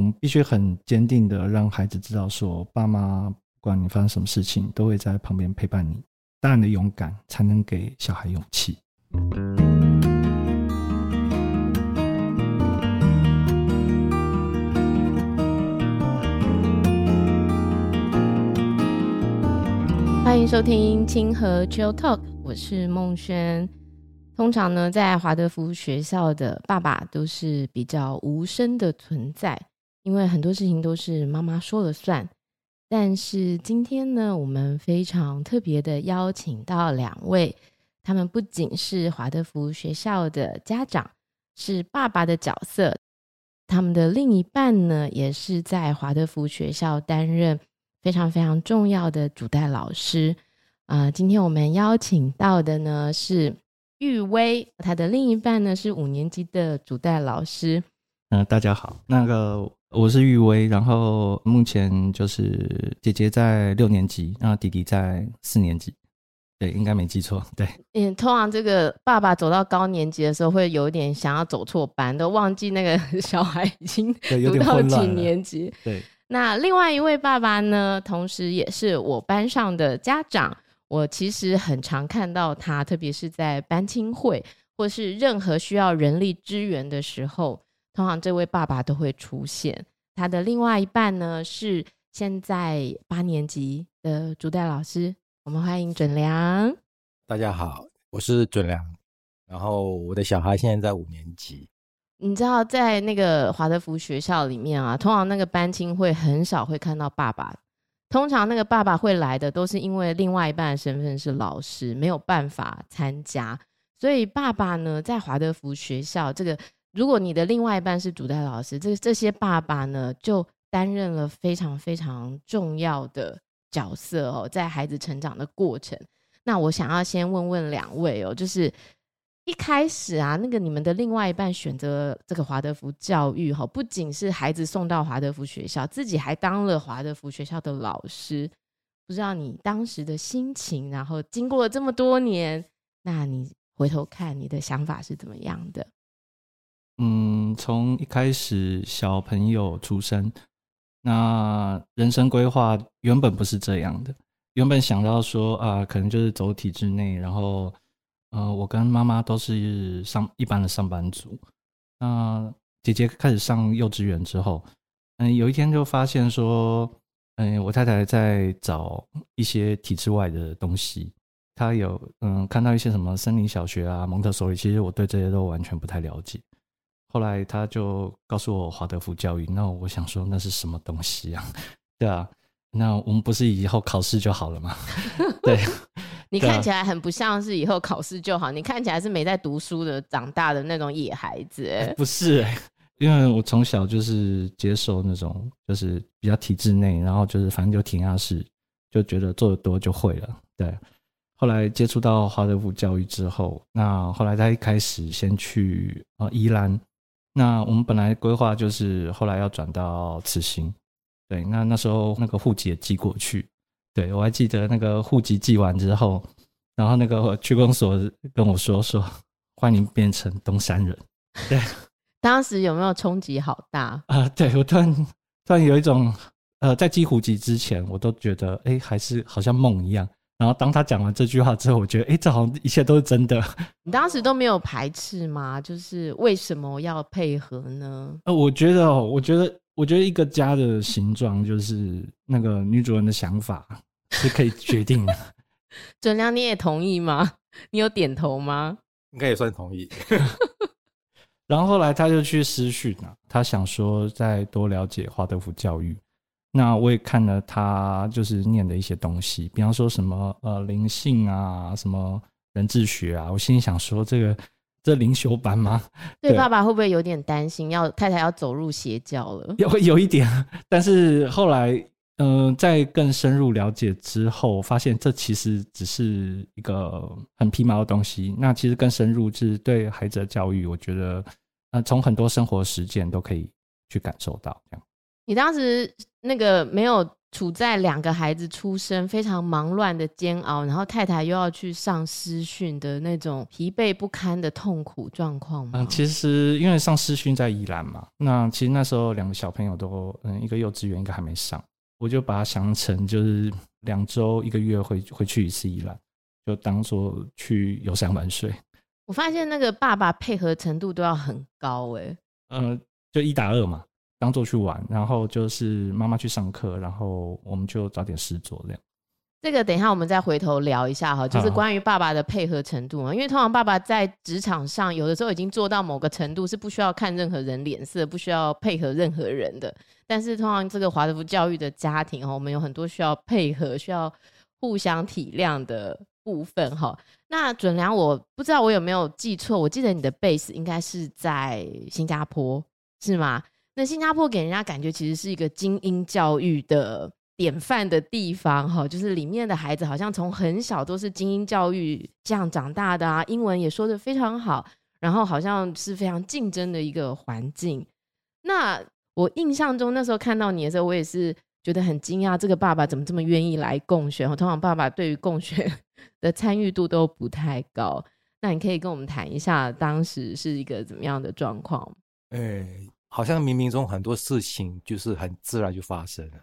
我们必须很坚定的让孩子知道说，爸妈不管你发生什么事情，都会在旁边陪伴你。大人的勇敢才能给小孩勇气。欢迎收听清河 Chill Talk，我是孟轩。通常呢，在华德福学校的爸爸都是比较无声的存在，因为很多事情都是妈妈说了算。但是今天呢，我们非常特别的邀请到两位，他们不仅是华德福学校的家长，是爸爸的角色，他们的另一半呢，也是在华德福学校担任非常非常重要的主代老师。啊、今天我们邀请到的呢是。玉威，他的另一半呢是五年级的主代老师。嗯、大家好，那个我是玉威，然后目前就是姐姐在六年级，然后弟弟在四年级。对，应该没记错。对，嗯，通常这个爸爸走到高年级的时候，会有点想要走错班，都忘记那个 小孩已经读到几年级。对，那另外一位爸爸呢，同时也是我班上的家长。我其实很常看到他，特别是在班亲会或是任何需要人力支援的时候，通常这位爸爸都会出现。他的另外一半呢，是现在八年级的朱代老师，我们欢迎准良。大家好，我是准良，然后我的小孩现在在五年级。你知道，在那个华德福学校里面啊，通常那个班亲会很少会看到爸爸。通常那个爸爸会来的，都是因为另外一半的身份是老师，没有办法参加。所以爸爸呢，在华德福学校，这个如果你的另外一半是主带老师，这这些爸爸呢，就担任了非常非常重要的角色哦，在孩子成长的过程。那我想要先问问两位哦，就是。一开始啊，那个你们的另外一半选择这个华德福教育哈，不仅是孩子送到华德福学校，自己还当了华德福学校的老师。不知道你当时的心情，然后经过了这么多年，那你回头看你的想法是怎么样的？嗯，从一开始小朋友出生，那人生规划原本不是这样的，原本想到说啊、可能就是走体制内，然后。呃，我跟妈妈都是上一般的上班族。那姐姐开始上幼稚园之后，嗯，有一天就发现说，嗯，我太太在找一些体制外的东西。她有嗯看到一些什么森林小学啊、蒙特梭利，其实我对这些都完全不太了解。后来他就告诉我华德福教育，那我想说那是什么东西啊？对啊，那我们不是以后考试就好了吗？对。你看起来很不像是以后考试就好，你看起来是没在读书的长大的那种野孩子。欸，不是，欸，因为我从小就是接受那种就是比较体制内，然后就是反正就填鸭式，就觉得做得多就会了。对，后来接触到华德福教育之后，那后来他一开始先去啊宜兰，那我们本来规划就是后来要转到慈心，对，那那时候那个户籍也寄过去。对，我还记得那个户籍寄完之后，然后那个区公所跟我说说，欢迎变成东山人。对，当时有没有冲击好大啊、呃？对，我突然突然有一种呃，在寄户籍之前，我都觉得哎，还是好像梦一样。然后当他讲完这句话之后，我觉得哎，这好像一切都是真的。你当时都没有排斥吗？就是为什么要配合呢？呃，我觉得哦，我觉得。我觉得一个家的形状就是那个女主人的想法是可以决定的。准良，你也同意吗？你有点头吗？应该也算同意。然后后来他就去私讯了，他想说再多了解华德福教育。那我也看了他就是念的一些东西，比方说什么呃灵性啊，什么人智学啊，我心里想说这个。这灵修班吗？对，爸爸会不会有点担心，要太太要走入邪教了？有有一点，但是后来，嗯、呃，在更深入了解之后，发现这其实只是一个很皮毛的东西。那其实更深入是对孩子的教育，我觉得，呃，从很多生活实践都可以去感受到。这样，你当时那个没有处在两个孩子出生非常忙乱的煎熬，然后太太又要去上师训的那种疲惫不堪的痛苦状况吗？嗯，其实因为上师训在宜兰嘛，那其实那时候两个小朋友都嗯，一个幼稚园，一个还没上，我就把它想成就是两周一个月会会去一次宜兰，就当做去游山玩水。我发现那个爸爸配合程度都要很高哎、欸，嗯，就一打二嘛。当做去玩，然后就是妈妈去上课，然后我们就找点事做这样。这个等一下我们再回头聊一下哈，就是关于爸爸的配合程度嘛。因为通常爸爸在职场上有的时候已经做到某个程度，是不需要看任何人脸色，不需要配合任何人的。但是通常这个华德福教育的家庭哈，我们有很多需要配合、需要互相体谅的部分哈。那准良，我不知道我有没有记错，我记得你的 base 应该是在新加坡，是吗？那新加坡给人家感觉其实是一个精英教育的典范的地方，哈，就是里面的孩子好像从很小都是精英教育这样长大的啊，英文也说得非常好，然后好像是非常竞争的一个环境。那我印象中那时候看到你的时候，我也是觉得很惊讶，这个爸爸怎么这么愿意来共学？通常爸爸对于共学 的参与度都不太高。那你可以跟我们谈一下当时是一个怎么样的状况？欸好像冥冥中很多事情就是很自然就发生了。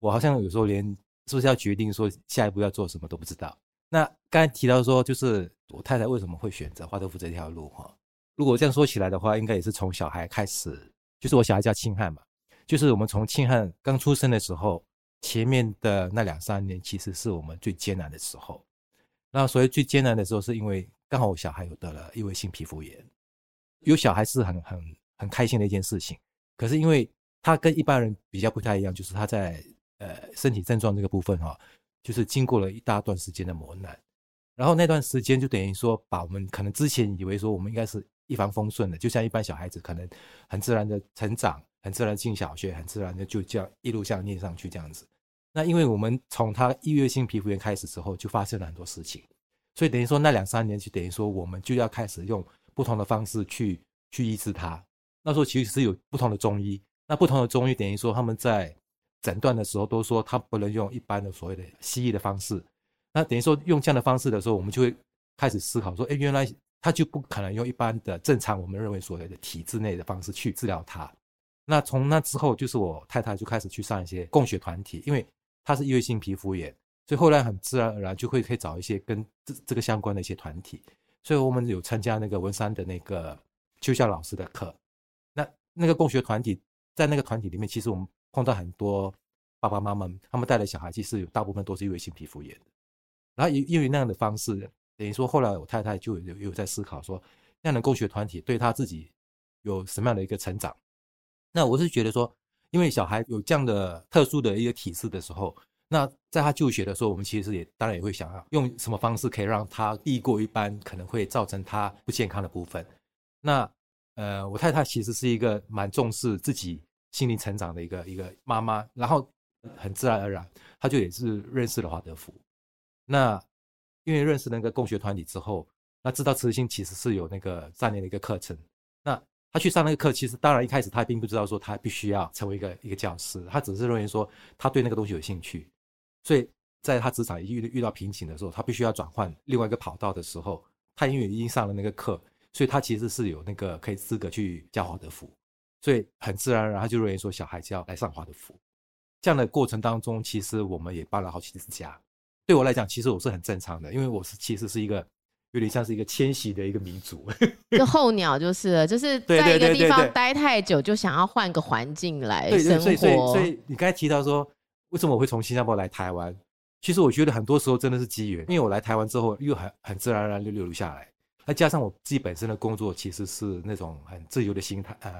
我好像有时候连是不是要决定说下一步要做什么都不知道。那刚才提到说，就是我太太为什么会选择华德福这条路哈？如果这样说起来的话，应该也是从小孩开始。就是我小孩叫庆汉嘛，就是我们从庆汉刚出生的时候，前面的那两三年其实是我们最艰难的时候。那所以最艰难的时候，是因为刚好我小孩有得了异位性皮肤炎，有小孩是很很。很开心的一件事情，可是因为他跟一般人比较不太一样，就是他在呃身体症状这个部分哈、哦，就是经过了一大段时间的磨难，然后那段时间就等于说把我们可能之前以为说我们应该是一帆风顺的，就像一般小孩子可能很自然的成长，很自然进小学，很自然的就这样一路这样念上去这样子。那因为我们从他异位性皮肤炎开始之后，就发生了很多事情，所以等于说那两三年就等于说我们就要开始用不同的方式去去医治他。那时候其实是有不同的中医，那不同的中医等于说他们在诊断的时候都说他不能用一般的所谓的西医的方式，那等于说用这样的方式的时候，我们就会开始思考说，哎，原来他就不可能用一般的正常我们认为所谓的体制内的方式去治疗他。那从那之后，就是我太太就开始去上一些供血团体，因为他是异位性皮肤炎，所以后来很自然而然就会可以找一些跟这这个相关的一些团体，所以我们有参加那个文山的那个邱校老师的课。那个共学团体，在那个团体里面，其实我们碰到很多爸爸妈妈，他们带的小孩，其实有大部分都是因为性皮肤炎的。然后因因为那样的方式，等于说后来我太太就有有在思考说，那样的共学团体对他自己有什么样的一个成长？那我是觉得说，因为小孩有这样的特殊的一个体质的时候，那在他就学的时候，我们其实也当然也会想要用什么方式可以让他避过一般可能会造成他不健康的部分。那呃，我太太其实是一个蛮重视自己心灵成长的一个一个妈妈，然后很自然而然，她就也是认识了华德福。那因为认识那个共学团体之后，那知道慈心其实是有那个三年的一个课程。那他去上那个课，其实当然一开始他并不知道说他必须要成为一个一个教师，他只是认为说他对那个东西有兴趣。所以在他职场遇遇到瓶颈的时候，他必须要转换另外一个跑道的时候，他因为已经上了那个课。所以他其实是有那个可以资格去教华德福，所以很自然而然他就认为说小孩子要来上华德福。这样的过程当中，其实我们也搬了好几次家。对我来讲，其实我是很正常的，因为我是其实是一个有点像是一个迁徙的一个民族，就 候鸟就是了，就是在一个地方待太久，就想要换个环境来生活。对对对，所以所以所以你刚才提到说，为什么我会从新加坡来台湾？其实我觉得很多时候真的是机缘，因为我来台湾之后，又很很自然而然就留下来。再加上我自己本身的工作其实是那种很自由的心态，呃，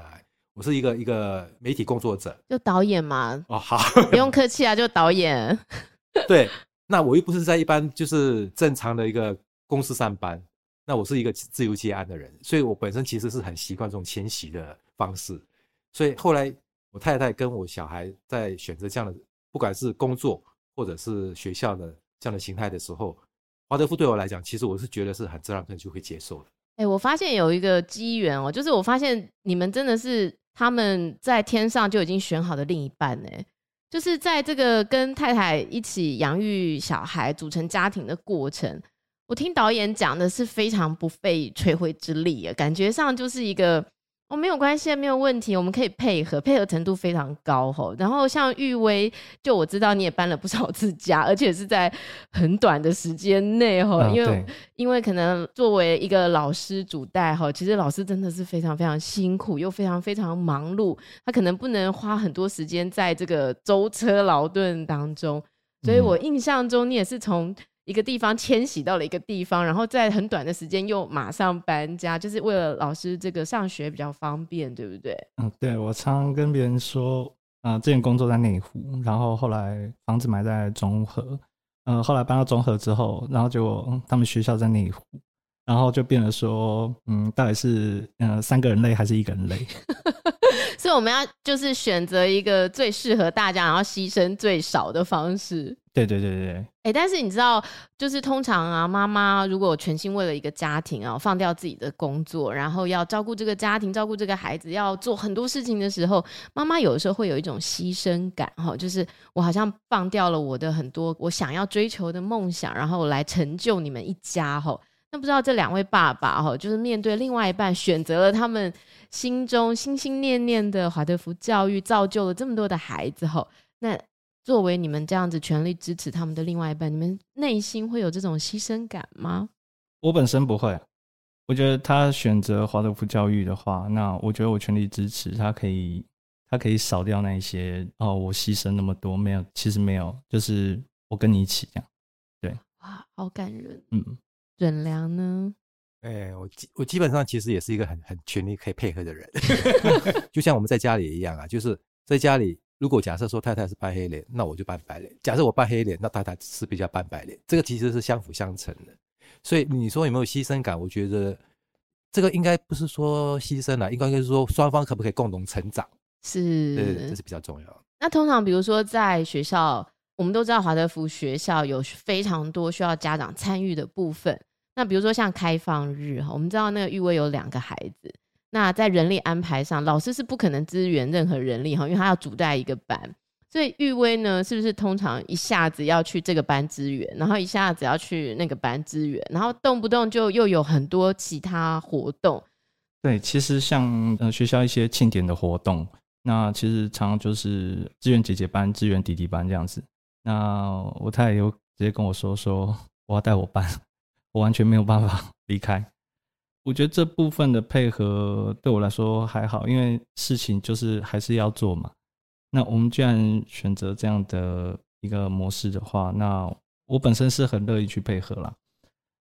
我是一个一个媒体工作者，就导演嘛。哦，好，不用客气啊，就导演。对，那我又不是在一般就是正常的一个公司上班，那我是一个自由接案的人，所以我本身其实是很习惯这种迁徙的方式。所以后来我太太跟我小孩在选择这样的，不管是工作或者是学校的这样的形态的时候。华德福对我来讲，其实我是觉得是很自然，可能就会接受的。哎、我发现有一个机缘哦，就是我发现你们真的是他们在天上就已经选好的另一半哎，就是在这个跟太太一起养育小孩、组成家庭的过程，我听导演讲的是非常不费吹灰之力啊，感觉上就是一个。哦，没有关系，没有问题，我们可以配合，配合程度非常高吼。然后像玉薇，就我知道你也搬了不少次家，而且是在很短的时间内吼，因为因为可能作为一个老师主带吼，其实老师真的是非常非常辛苦，又非常非常忙碌，他可能不能花很多时间在这个舟车劳顿当中，所以我印象中你也是从。一个地方迁徙到了一个地方，然后在很短的时间又马上搬家，就是为了老师这个上学比较方便，对不对？嗯，对，我常常跟别人说，啊、呃，之前工作在内湖，然后后来房子买在中和，嗯、呃，后来搬到中和之后，然后就他们学校在内湖，然后就变得说，嗯，到底是嗯、呃、三个人累还是一个人累？所以我们要就是选择一个最适合大家，然后牺牲最少的方式。对对对对对，哎、但是你知道，就是通常啊，妈妈如果全心为了一个家庭啊，放掉自己的工作，然后要照顾这个家庭，照顾这个孩子，要做很多事情的时候，妈妈有的时候会有一种牺牲感哈，就是我好像放掉了我的很多我想要追求的梦想，然后来成就你们一家哈。那不知道这两位爸爸哈，就是面对另外一半，选择了他们心中心心念念的华德福教育，造就了这么多的孩子哈，那。作为你们这样子全力支持他们的另外一半，你们内心会有这种牺牲感吗？我本身不会，我觉得他选择华德福教育的话，那我觉得我全力支持他，可以他可以少掉那一些哦，我牺牲那么多，没有，其实没有，就是我跟你一起这样，对，哇，好感人，嗯，忍良呢？哎、欸，我基我基本上其实也是一个很很全力可以配合的人，就像我们在家里一样啊，就是在家里。如果假设说太太是扮黑脸，那我就扮白脸。假设我扮黑脸，那太太是比较扮白脸。这个其实是相辅相成的。所以你说有没有牺牲感？我觉得这个应该不是说牺牲了，应该是说双方可不可以共同成长？是，对，这是比较重要。那通常比如说在学校，我们都知道华德福学校有非常多需要家长参与的部分。那比如说像开放日哈，我们知道那个玉薇有两个孩子。那在人力安排上，老师是不可能支援任何人力哈，因为他要主带一个班，所以玉薇呢，是不是通常一下子要去这个班支援，然后一下子要去那个班支援，然后动不动就又有很多其他活动？对，其实像呃学校一些庆典的活动，那其实常常就是支援姐姐班、支援弟弟班这样子。那我太太有直接跟我说说，我要带我班，我完全没有办法 离开。我觉得这部分的配合对我来说还好，因为事情就是还是要做嘛。那我们既然选择这样的一个模式的话，那我本身是很乐意去配合啦。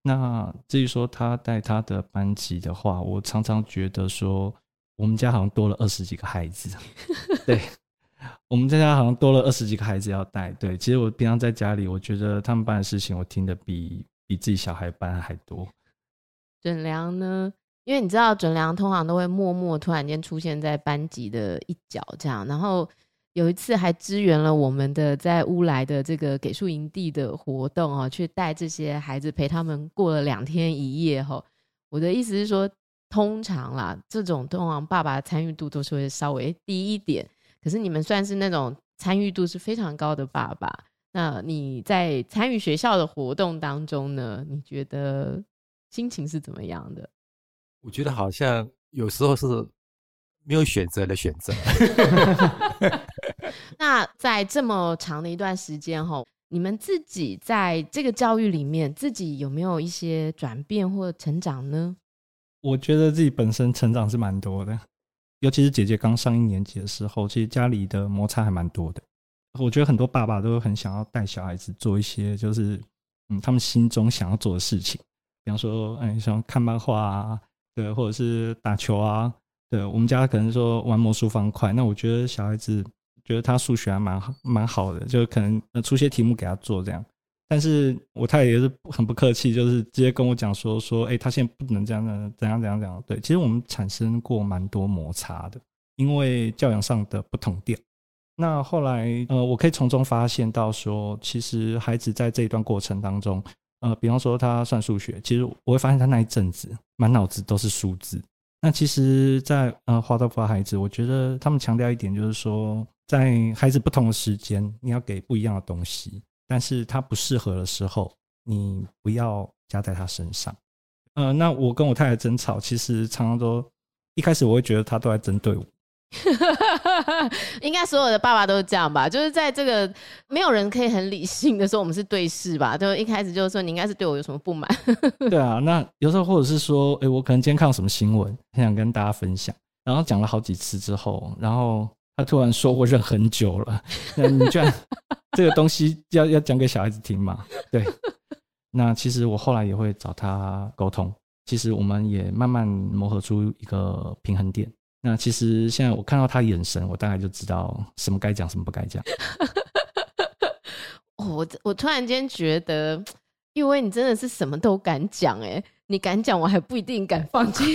那至于说他带他的班级的话，我常常觉得说，我们家好像多了二十几个孩子。对，我们在家好像多了二十几个孩子要带。对，其实我平常在家里，我觉得他们班的事情，我听得比比自己小孩班还多。准良呢？因为你知道，准良通常都会默默突然间出现在班级的一角，这样。然后有一次还支援了我们的在乌来的这个给宿营地的活动哦，去带这些孩子陪他们过了两天一夜。哈，我的意思是说，通常啦，这种通常爸爸参与度都是会稍微低一点。可是你们算是那种参与度是非常高的爸爸。那你在参与学校的活动当中呢？你觉得？心情是怎么样的？我觉得好像有时候是没有选择的选择。那在这么长的一段时间后，你们自己在这个教育里面，自己有没有一些转变或成长呢？我觉得自己本身成长是蛮多的，尤其是姐姐刚上一年级的时候，其实家里的摩擦还蛮多的。我觉得很多爸爸都很想要带小孩子做一些，就是嗯，他们心中想要做的事情。比方说，哎，像看漫画啊，对，或者是打球啊，对，我们家可能说玩魔术方块。那我觉得小孩子觉得他数学还蛮好，蛮好的，就可能出些题目给他做这样。但是我太太也是很不客气，就是直接跟我讲说说，哎，他现在不能这样的，怎样怎样怎样。对，其实我们产生过蛮多摩擦的，因为教养上的不同调。那后来，呃，我可以从中发现到说，其实孩子在这一段过程当中。呃，比方说他算数学，其实我会发现他那一阵子满脑子都是数字。那其实在，呃华德福孩子，我觉得他们强调一点就是说，在孩子不同的时间，你要给不一样的东西，但是他不适合的时候，你不要加在他身上。呃，那我跟我太太争吵，其实常常都一开始我会觉得他都在针对我。应该所有的爸爸都是这样吧？就是在这个没有人可以很理性的时候，我们是对视吧？就一开始就是说你应该是对我有什么不满。对啊，那有时候或者是说，哎、欸，我可能今天看到什么新闻，很想跟大家分享，然后讲了好几次之后，然后。他突然说：“我忍很久了，那你居然 这个东西要要讲给小孩子听嘛？”对，那其实我后来也会找他沟通，其实我们也慢慢磨合出一个平衡点。那其实现在我看到他眼神，我大概就知道什么该讲，什么不该讲。哦，我我突然间觉得，因为你真的是什么都敢讲，哎。你敢讲，我还不一定敢放进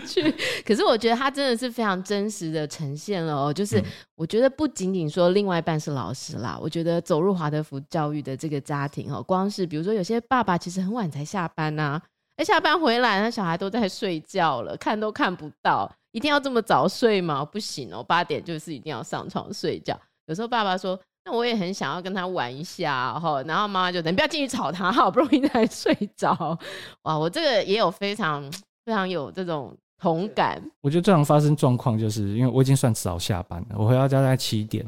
去。可是我觉得他真的是非常真实的呈现了哦。就是我觉得不仅仅说另外一半是老师啦，我觉得走入华德福教育的这个家庭哦，光是比如说有些爸爸其实很晚才下班呐，哎，下班回来那小孩都在睡觉了，看都看不到，一定要这么早睡吗？不行哦，八点就是一定要上床睡觉。有时候爸爸说。那我也很想要跟他玩一下哈，然后妈妈就等，不要进去吵他，好不容易才 睡着。哇，我这个也有非常非常有这种同感。我觉得最常发生状况就是因为我已经算早下班了，我回到家大概七点，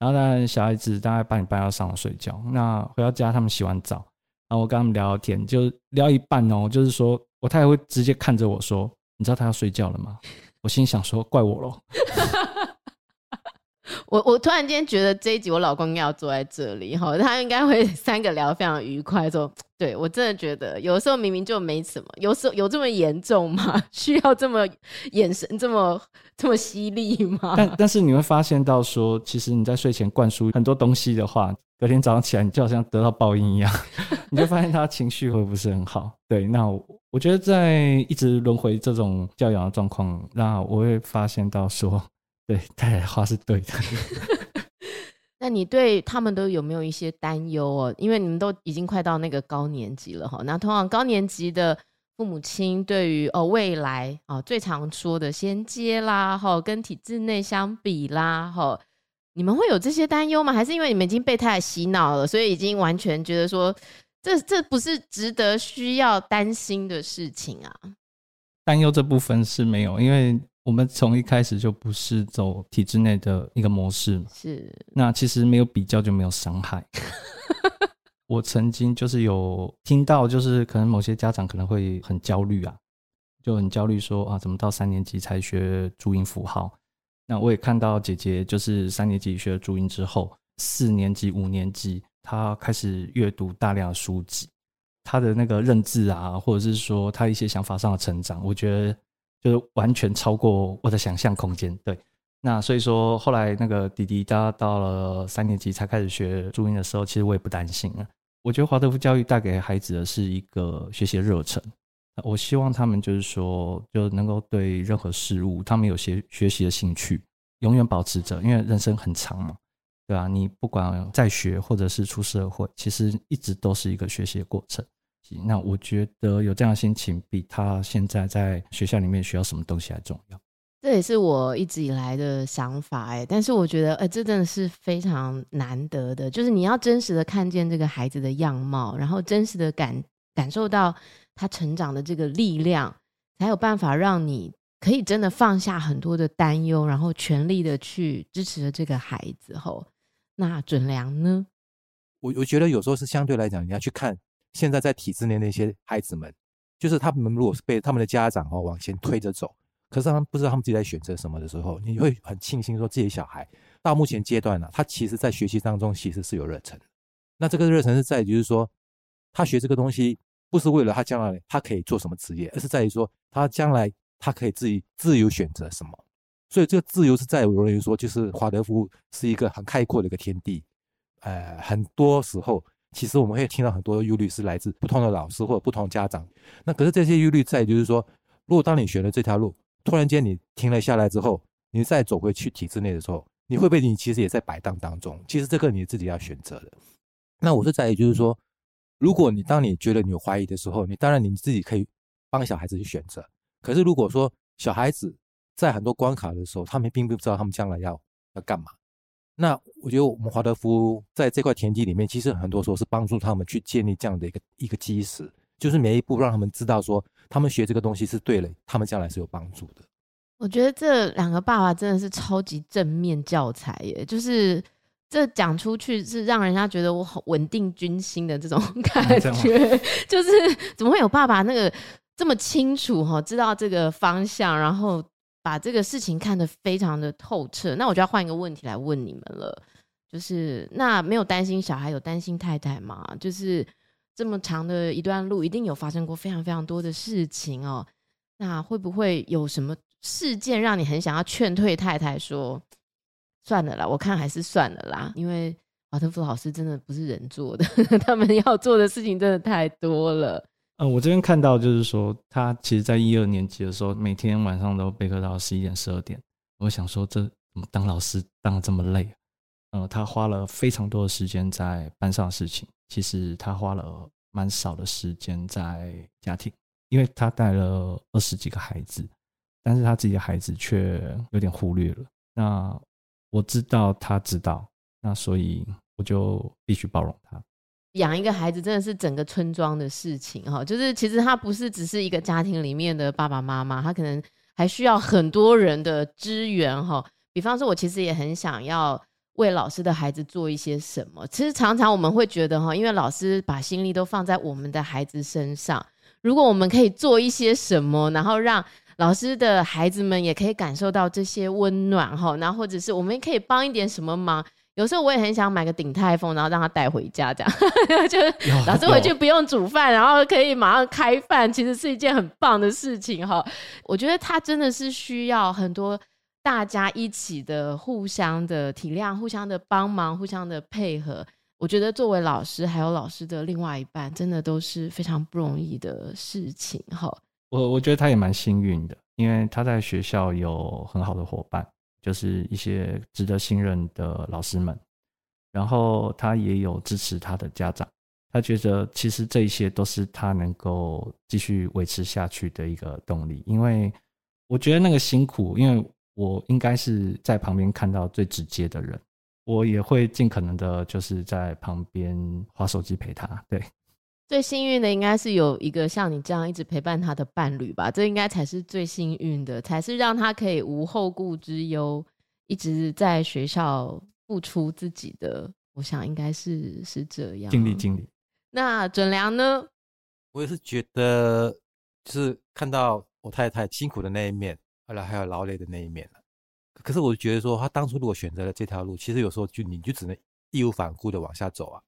然后呢小孩子大概八点半要上床睡觉。那回到家他们洗完澡，然后我跟他们聊聊天，就聊一半哦，就是说我太太会直接看着我说：“你知道他要睡觉了吗？”我心想说：“怪我喽。” 我我突然间觉得这一集我老公要坐在这里哈，他应该会 三个聊非常愉快。说，对我真的觉得有时候明明就没什么，有时候有这么严重吗？需要这么眼神这么这么犀利吗？但但是你会发现到说，其实你在睡前灌输很多东西的话，隔天早上起来你就好像得到报应一样，你就发现他情绪会不是很好。对，那我，我觉得在一直轮回这种教养的状况，那我会发现到说。对，太太的话是对的。那你对他们都有没有一些担忧哦？因为你们都已经快到那个高年级了哈。那通常高年级的父母亲对于哦未来哦最常说的衔接啦哈，跟体制内相比啦哈，你们会有这些担忧吗？还是因为你们已经被太太洗脑了，所以已经完全觉得说这这不是值得需要担心的事情啊？担忧这部分是没有，因为。我们从一开始就不是走体制内的一个模式，是。那其实没有比较就没有伤害。我曾经就是有听到，就是可能某些家长可能会很焦虑啊，就很焦虑说啊，怎么到三年级才学注音符号？那我也看到姐姐就是三年级学了注音之后，四年级、五年级她开始阅读大量的书籍，她的那个认字啊，或者是说她一些想法上的成长，我觉得。就是完全超过我的想象空间，对。那所以说，后来那个弟弟他到了三年级才开始学注音的时候，其实我也不担心啊。我觉得华德福教育带给孩子的是一个学习的热忱。我希望他们就是说，就能够对任何事物，他们有些学习的兴趣，永远保持着，因为人生很长嘛，对吧？你不管在学或者是出社会，其实一直都是一个学习的过程。那我觉得有这样的心情，比他现在在学校里面学到什么东西还重要。这也是我一直以来的想法，哎，但是我觉得，哎，这真的是非常难得的，就是你要真实的看见这个孩子的样貌，然后真实的感感受到他成长的这个力量，才有办法让你可以真的放下很多的担忧，然后全力的去支持这个孩子。后，那准良呢？我我觉得有时候是相对来讲，你要去看。现在在体制内那些孩子们，就是他们如果是被他们的家长哦往前推着走，可是他们不知道他们自己在选择什么的时候，你会很庆幸说，这些小孩到目前阶段呢、他其实在学习当中其实是有热忱。那这个热忱是在于，就是说他学这个东西不是为了他将来他可以做什么职业，而是在于说他将来他可以自己自由选择什么。所以这个自由是在于说，就是华德福是一个很开阔的一个天地，呃，很多时候。其实我们会听到很多忧虑是来自不同的老师或者不同家长。那可是这些忧虑在就是说，如果当你选了这条路，突然间你停了下来之后，你再走回去体制内的时候，你会不会你其实也在摆荡当中？其实这个你自己要选择的。那我是在于就是说，如果你当你觉得你有怀疑的时候，你当然你自己可以帮小孩子去选择。可是如果说小孩子在很多关卡的时候，他们并不知道他们将来要要干嘛，那我觉得我们华德福在这块田地里面，其实很多时候是帮助他们去建立这样的一个一个基石，就是每一步让他们知道说，他们学这个东西是对的，他们将来是有帮助的。我觉得这两个爸爸真的是超级正面教材耶，就是这讲出去是让人家觉得我好稳定军心的这种 感觉，嗯、就是怎么会有爸爸那个这么清楚哈，知道这个方向，然后。把这个事情看得非常的透彻，那我就要换一个问题来问你们了，就是那没有担心小孩，有担心太太吗？就是这么长的一段路，一定有发生过非常非常多的事情哦。那会不会有什么事件让你很想要劝退太太说，算了啦，我看还是算了啦，因为华特福老师真的不是人做的，他们要做的事情真的太多了。嗯，我这边看到就是说，他其实，在一二年级的时候，每天晚上都备课到十一点、十二点。我想说，这怎么当老师当的这么累？嗯，他花了非常多的时间在班上的事情，其实他花了蛮少的时间在家庭，因为他带了二十几个孩子，但是他自己的孩子却有点忽略了。那我知道他知道，那所以我就必须包容他。养一个孩子真的是整个村庄的事情哈，就是其实他不是只是一个家庭里面的爸爸妈妈，他可能还需要很多人的支援哈。比方说，我其实也很想要为老师的孩子做一些什么。其实常常我们会觉得哈，因为老师把心力都放在我们的孩子身上，如果我们可以做一些什么，然后让老师的孩子们也可以感受到这些温暖哈，然后或者是我们可以帮一点什么忙。有时候我也很想买个鼎泰丰，然后让他带回家，这样 就是老师回去不用煮饭，然后可以马上开饭，其实是一件很棒的事情哈。我觉得他真的是需要很多大家一起的互相的体谅、互相的帮忙、互相的配合。我觉得作为老师，还有老师的另外一半，真的都是非常不容易的事情哈。我我觉得他也蛮幸运的，因为他在学校有很好的伙伴。就是一些值得信任的老师们，然后他也有支持他的家长，他觉得其实这一些都是他能够继续维持下去的一个动力。因为我觉得那个辛苦，因为我应该是在旁边看到最直接的人，我也会尽可能的就是在旁边滑手机陪他。对。最幸运的应该是有一个像你这样一直陪伴他的伴侣吧，这应该才是最幸运的，才是让他可以无后顾之忧，一直在学校付出自己的。我想应该是是这样。尽力尽力。那准良呢？我也是觉得，就是看到我太太辛苦的那一面，后来还有劳累的那一面。可是我觉得说，他当初如果选择了这条路，其实有时候就你就只能义无反顾的往下走啊。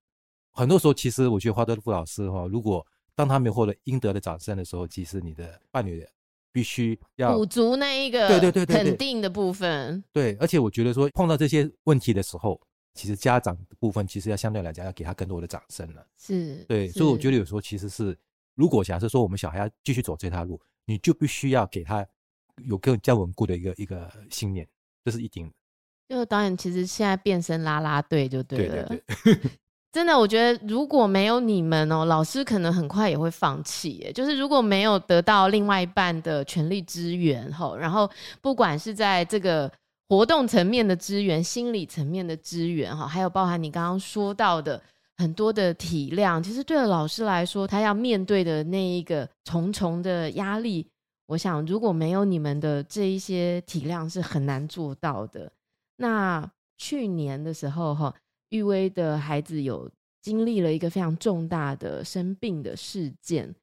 很多时候，其实我觉得华德福老师哈，如果当他没有获得应得的掌声的时候，其实你的伴侣必须要补足那一个对对对肯定的部分。对，而且我觉得说碰到这些问题的时候，其实家长的部分其实要相对来讲要给他更多的掌声了。是，对，所以我觉得有时候其实是，如果假设说我们小孩要继续走这条路，你就必须要给他有更加稳固的一个一个信念，这是一定的。就导演其实现在变身啦啦队就对了。对对对。真的，我觉得如果没有你们哦，老师可能很快也会放弃。就是如果没有得到另外一半的全力支援吼，然后不管是在这个活动层面的支援、心理层面的支援哈，还有包含你刚刚说到的很多的体谅，其实对老师来说，他要面对的那一个重重的压力，我想如果没有你们的这一些体谅，是很难做到的。那去年的时候哈。玉威的孩子有经历了一个非常重大的生病的事件，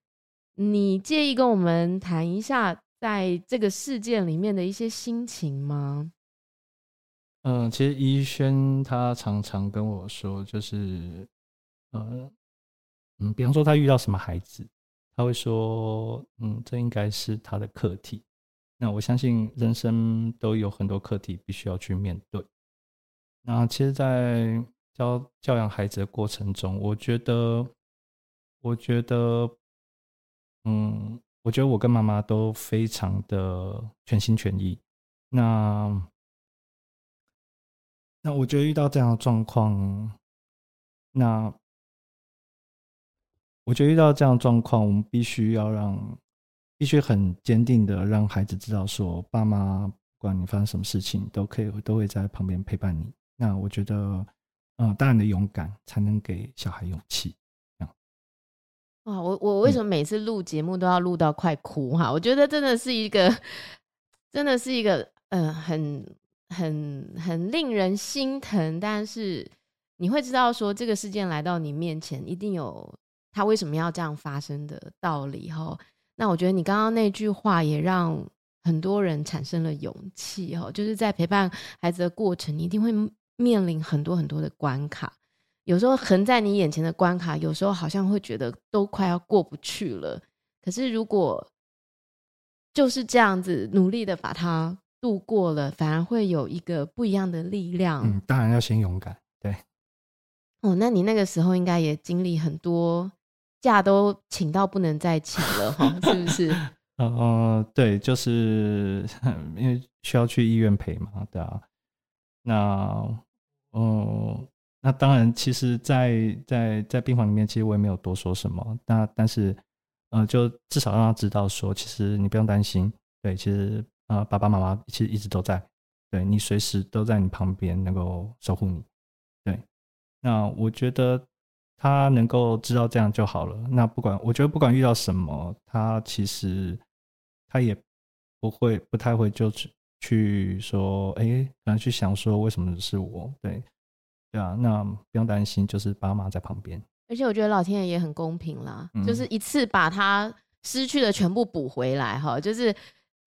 你介意跟我们谈一下在这个事件里面的一些心情吗？嗯，其实怡轩他常常跟我说，就是，呃，嗯，比方说他遇到什么孩子，他会说，嗯，这应该是他的课题。那我相信人生都有很多课题必须要去面对。那其实，在教教养孩子的过程中，我觉得，我觉得，嗯，我觉得我跟妈妈都非常的全心全意。那，那我觉得遇到这样的状况，那我觉得遇到这样的状况，我们必须要让，必须很坚定的让孩子知道说，爸妈不管你发生什么事情，都可以都会在旁边陪伴你。那我觉得，嗯、呃，大人的勇敢才能给小孩勇气。这样。哇，我我为什么每次录节目都要录到快哭哈？嗯、我觉得真的是一个，真的是一个，嗯、呃，很很很令人心疼，但是你会知道说，这个事件来到你面前，一定有他为什么要这样发生的道理哈。那我觉得你刚刚那句话也让很多人产生了勇气哈，就是在陪伴孩子的过程，你一定会面临很多很多的关卡。有时候横在你眼前的关卡，有时候好像会觉得都快要过不去了。可是如果就是这样子努力的把它度过了，反而会有一个不一样的力量。嗯，当然要先勇敢。对。哦，那你那个时候应该也经历很多。假都请到不能再请了哈，是不是？嗯、呃、对，就是 因为需要去医院陪嘛，对啊。那，哦、那当然，其实在，在在在病房里面，其实我也没有多说什么。那但是，呃，就至少让他知道说，其实你不用担心，对，其实呃，爸爸妈妈其实一直都在，对，你随时都在你旁边，能够守护你。对，那我觉得。他能够知道这样就好了。那不管，我觉得不管遇到什么，他其实他也不会不太会就去说，哎、欸，可能去想说为什么是我？对，对啊，那不用担心，就是爸妈在旁边。而且我觉得老天爷也很公平啦，嗯、就是一次把他失去的全部补回来哈，就是。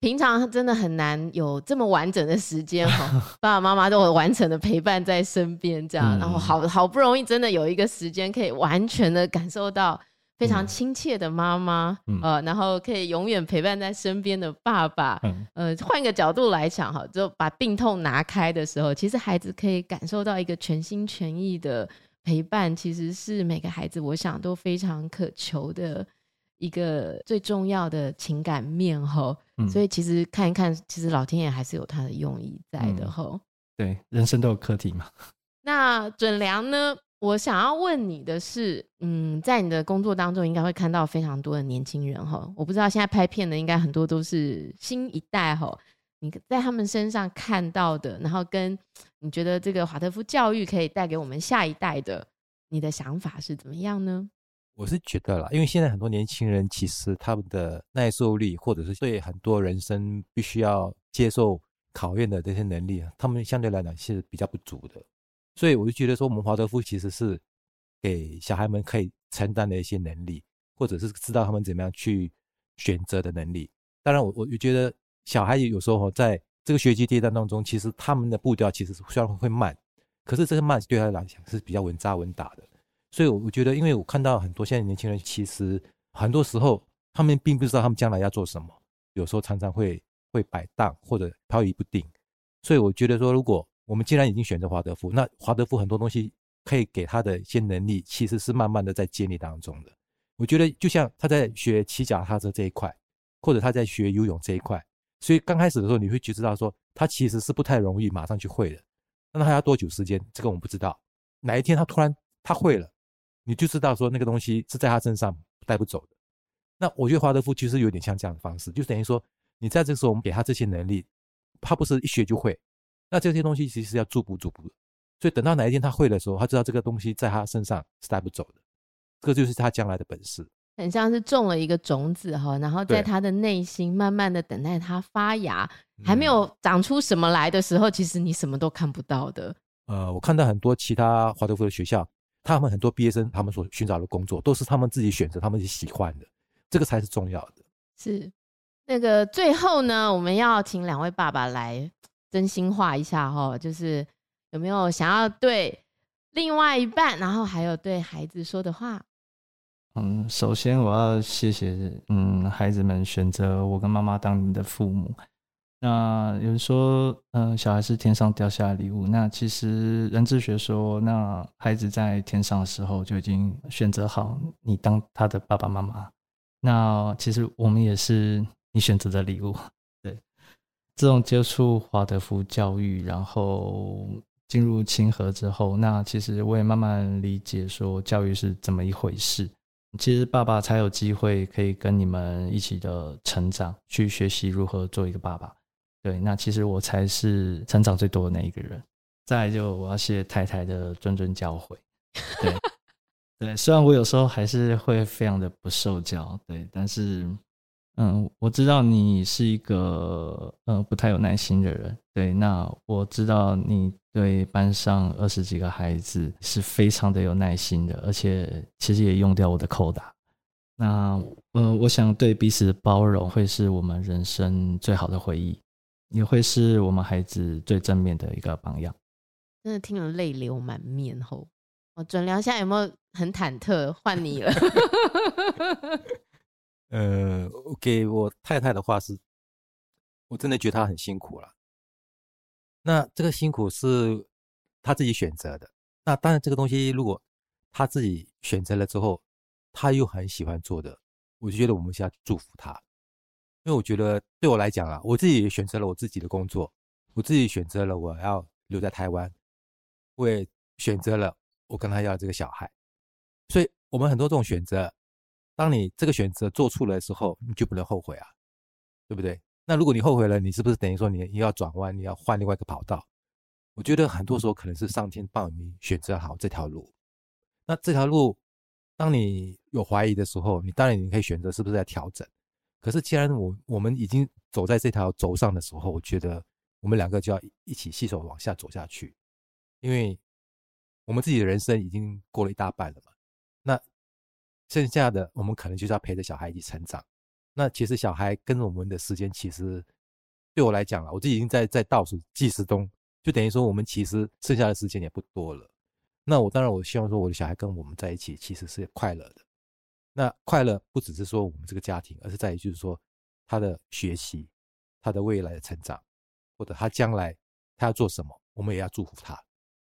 平常真的很难有这么完整的时间哈，爸爸妈妈都有完整的陪伴在身边，这样，然后好好不容易真的有一个时间可以完全的感受到非常亲切的妈妈，呃，然后可以永远陪伴在身边的爸爸，呃，换个角度来讲哈，就把病痛拿开的时候，其实孩子可以感受到一个全心全意的陪伴，其实是每个孩子我想都非常渴求的。一个最重要的情感面吼，嗯、所以其实看一看，其实老天爷还是有他的用意在的吼、嗯。对，人生都有课题嘛。那准良呢？我想要问你的是，嗯，在你的工作当中，应该会看到非常多的年轻人哈。我不知道现在拍片的，应该很多都是新一代哈。你在他们身上看到的，然后跟你觉得这个华德福教育可以带给我们下一代的，你的想法是怎么样呢？我是觉得啦，因为现在很多年轻人其实他们的耐受力，或者是对很多人生必须要接受考验的这些能力，他们相对来讲是比较不足的。所以我就觉得说，我们华德福其实是给小孩们可以承担的一些能力，或者是知道他们怎么样去选择的能力。当然，我我就觉得小孩有时候在这个学习阶段当中，其实他们的步调其实是虽然会慢，可是这个慢对他来讲是比较稳扎稳打的。所以，我我觉得，因为我看到很多现在年轻人，其实很多时候他们并不知道他们将来要做什么，有时候常常会会摆荡或者飘移不定。所以，我觉得说，如果我们既然已经选择华德福，那华德福很多东西可以给他的一些能力，其实是慢慢的在建立当中的。我觉得，就像他在学骑脚踏车这一块，或者他在学游泳这一块，所以刚开始的时候，你会觉知道说，他其实是不太容易马上去会的。那他要多久时间？这个我们不知道。哪一天他突然他会了？你就知道说那个东西是在他身上带不走的。那我觉得华德福其实有点像这样的方式，就等于说你在这时候我们给他这些能力，他不是一学就会。那这些东西其实是要逐步逐步的。所以等到哪一天他会的时候，他知道这个东西在他身上是带不走的。这个就是他将来的本事。很像是种了一个种子哈，然后在他的内心慢慢的等待它发芽，对还没有长出什么来的时候，其实你什么都看不到的。呃，我看到很多其他华德福的学校。他们很多毕业生，他们所寻找的工作都是他们自己选择、他们自己喜欢的，这个才是重要的。是那个最后呢，我们要请两位爸爸来真心话一下哈，就是有没有想要对另外一半，然后还有对孩子说的话？嗯，首先我要谢谢嗯孩子们选择我跟妈妈当你的父母。那有人说，嗯、小孩是天上掉下的礼物。那其实人智学说，那孩子在天上的时候就已经选择好你当他的爸爸妈妈。那其实我们也是你选择的礼物。自从接触华德福教育，然后进入清河之后，那其实我也慢慢理解说教育是怎么一回事。其实爸爸才有机会可以跟你们一起的成长，去学习如何做一个爸爸。对，那其实我才是成长最多的那一个人。再来就我要谢谢太太的谆谆教诲。对 对，虽然我有时候还是会非常的不受教，对，但是嗯，我知道你是一个呃不太有耐心的人，对，那我知道你对班上二十几个孩子是非常的有耐心的，而且其实也用掉我的扣打。那呃，我想对彼此的包容会是我们人生最好的回忆，也会是我们孩子最正面的一个榜样。真的听了泪流满面后，我准良现在有没有很忐忑？换你了。呃，给我太太的话是，我真的觉得她很辛苦了。那这个辛苦是她自己选择的。那当然，这个东西如果她自己选择了之后，他又很喜欢做的，我就觉得我们需要祝福他，因为我觉得对我来讲啊，我自己也选择了我自己的工作，我自己选择了我要留在台湾，我也选择了我跟他要这个小孩，所以我们很多这种选择，当你这个选择做出来的时候，你就不能后悔啊，对不对？那如果你后悔了，你是不是等于说你又要转弯，你要换另外一个跑道？我觉得很多时候可能是上天帮你选择好这条路，那这条路。当你有怀疑的时候，你当然你可以选择是不是在调整。可是既然我我们已经走在这条轴上的时候，我觉得我们两个就要一起携手往下走下去，因为我们自己的人生已经过了一大半了嘛。剩下的我们可能就是要陪着小孩一起成长。那其实小孩跟我们的时间，其实对我来讲了，我自己已经在在倒数计时中，就等于说我们其实剩下的时间也不多了。那我当然，我希望说我的小孩跟我们在一起，其实是快乐的。那快乐不只是说我们这个家庭，而是在于就是说他的学习、他的未来的成长，或者他将来他要做什么，我们也要祝福他。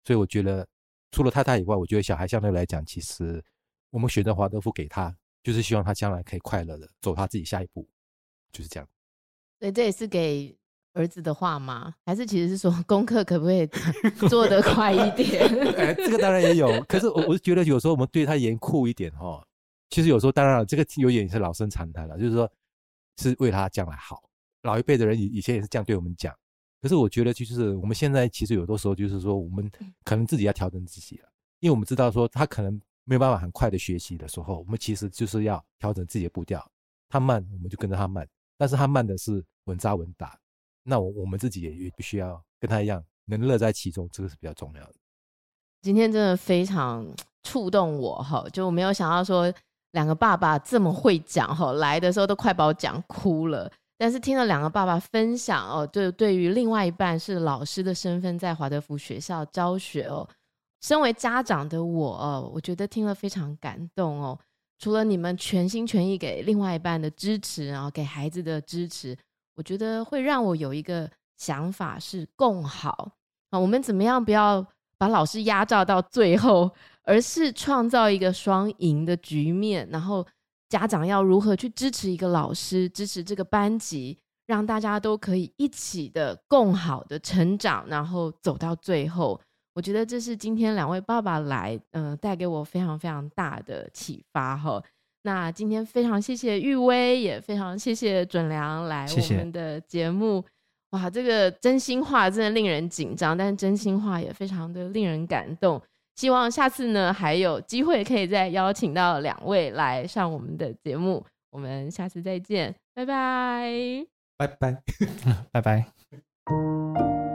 所以我觉得，除了太太以外，我觉得小孩相对来讲，其实我们选择华德福给他，就是希望他将来可以快乐的走他自己下一步，就是这样。对，这也是给。儿子的话吗？还是其实是说功课可不可以 做得快一点？哎，这个当然也有。可是我我是觉得有时候我们对他严酷一点哈，其实有时候当然了，这个有点是老生常谈了，就是说是为他将来好。老一辈的人以以前也是这样对我们讲。可是我觉得就是我们现在其实有的时候就是说我们可能自己要调整自己了，因为我们知道说他可能没有办法很快的学习的时候，我们其实就是要调整自己的步调。他慢我们就跟着他慢，但是他慢的是稳扎稳打。那我我们自己也也必须要跟他一样，能乐在其中，这个是比较重要的。今天真的非常触动我哈，就我没有想到说两个爸爸这么会讲哈，来的时候都快把我讲哭了。但是听了两个爸爸分享哦，就对于另外一半是老师的身份在华德福学校教学哦，身为家长的我，我觉得听了非常感动哦。除了你们全心全意给另外一半的支持，然后给孩子的支持。我觉得会让我有一个想法是共好啊，我们怎么样不要把老师压榨到最后，而是创造一个双赢的局面。然后家长要如何去支持一个老师，支持这个班级，让大家都可以一起的共好的成长，然后走到最后。我觉得这是今天两位爸爸来，嗯、呃，带给我非常非常大的启发哈。那今天非常谢谢玉威，也非常谢谢准良来我们的节目。谢谢。哇，这个真心话真的令人紧张，但是真心话也非常的令人感动。希望下次呢还有机会可以再邀请到两位来上我们的节目。我们下次再见，拜拜，拜拜，拜拜。